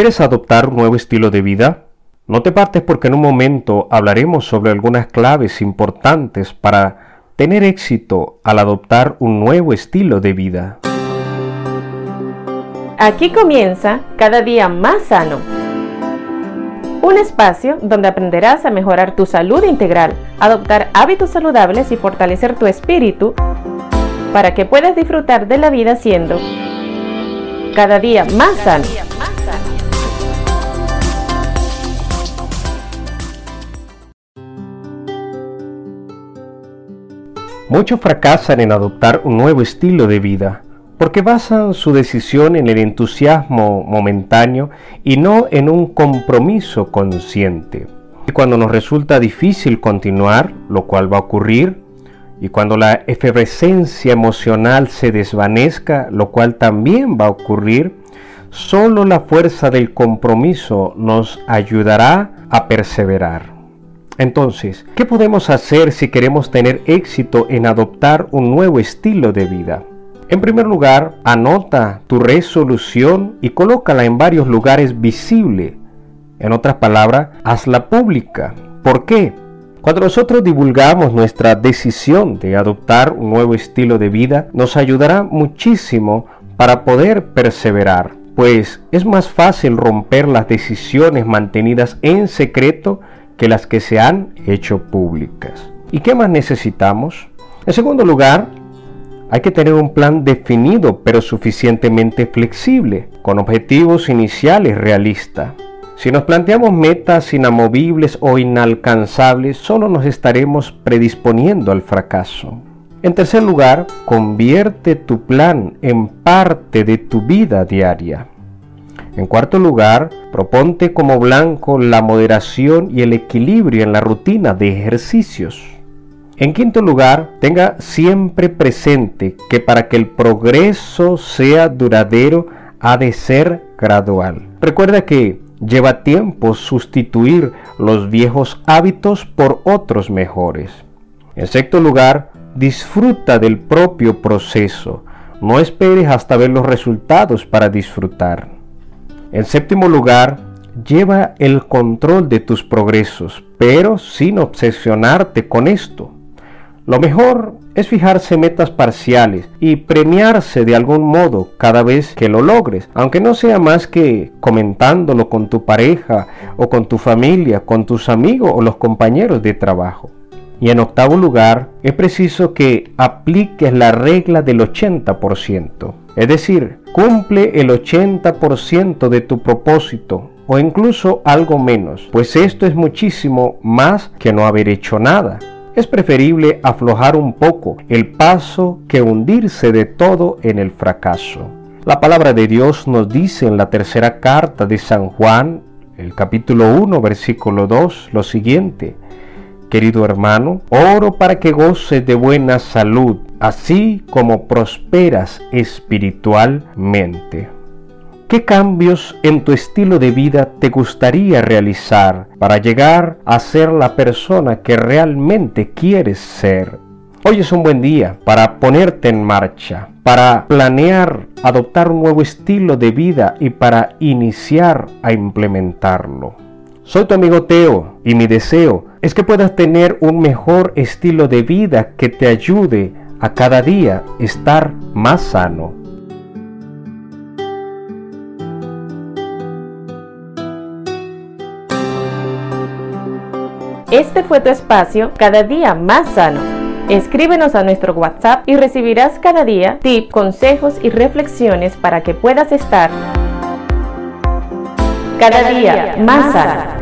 ¿Quieres adoptar un nuevo estilo de vida? No te partes porque en un momento hablaremos sobre algunas claves importantes para tener éxito al adoptar un nuevo estilo de vida. Aquí comienza cada día más sano. Un espacio donde aprenderás a mejorar tu salud integral, adoptar hábitos saludables y fortalecer tu espíritu para que puedas disfrutar de la vida siendo cada día más sano. Muchos fracasan en adoptar un nuevo estilo de vida porque basan su decisión en el entusiasmo momentáneo y no en un compromiso consciente. Y cuando nos resulta difícil continuar, lo cual va a ocurrir, y cuando la efervescencia emocional se desvanezca, lo cual también va a ocurrir, solo la fuerza del compromiso nos ayudará a perseverar. Entonces, ¿qué podemos hacer si queremos tener éxito en adoptar un nuevo estilo de vida? En primer lugar, anota tu resolución y colócala en varios lugares visibles. En otras palabras, hazla pública. ¿Por qué? Cuando nosotros divulgamos nuestra decisión de adoptar un nuevo estilo de vida, nos ayudará muchísimo para poder perseverar, pues es más fácil romper las decisiones mantenidas en secreto que las que se han hecho públicas. ¿Y qué más necesitamos? En segundo lugar, hay que tener un plan definido pero suficientemente flexible, con objetivos iniciales realistas. Si nos planteamos metas inamovibles o inalcanzables, solo nos estaremos predisponiendo al fracaso. En tercer lugar, convierte tu plan en parte de tu vida diaria. En cuarto lugar, proponte como blanco la moderación y el equilibrio en la rutina de ejercicios. En quinto lugar, tenga siempre presente que para que el progreso sea duradero ha de ser gradual. Recuerda que lleva tiempo sustituir los viejos hábitos por otros mejores. En sexto lugar, disfruta del propio proceso. No esperes hasta ver los resultados para disfrutar. En séptimo lugar, lleva el control de tus progresos, pero sin obsesionarte con esto. Lo mejor es fijarse metas parciales y premiarse de algún modo cada vez que lo logres, aunque no sea más que comentándolo con tu pareja o con tu familia, con tus amigos o los compañeros de trabajo. Y en octavo lugar, es preciso que apliques la regla del 80%. Es decir, cumple el 80% de tu propósito o incluso algo menos, pues esto es muchísimo más que no haber hecho nada. Es preferible aflojar un poco el paso que hundirse de todo en el fracaso. La palabra de Dios nos dice en la tercera carta de San Juan, el capítulo 1, versículo 2, lo siguiente. Querido hermano, oro para que goces de buena salud, así como prosperas espiritualmente. ¿Qué cambios en tu estilo de vida te gustaría realizar para llegar a ser la persona que realmente quieres ser? Hoy es un buen día para ponerte en marcha, para planear adoptar un nuevo estilo de vida y para iniciar a implementarlo. Soy tu amigo Teo y mi deseo es que puedas tener un mejor estilo de vida que te ayude a cada día estar más sano. Este fue tu espacio cada día más sano. Escríbenos a nuestro WhatsApp y recibirás cada día tips, consejos y reflexiones para que puedas estar cada día más sano.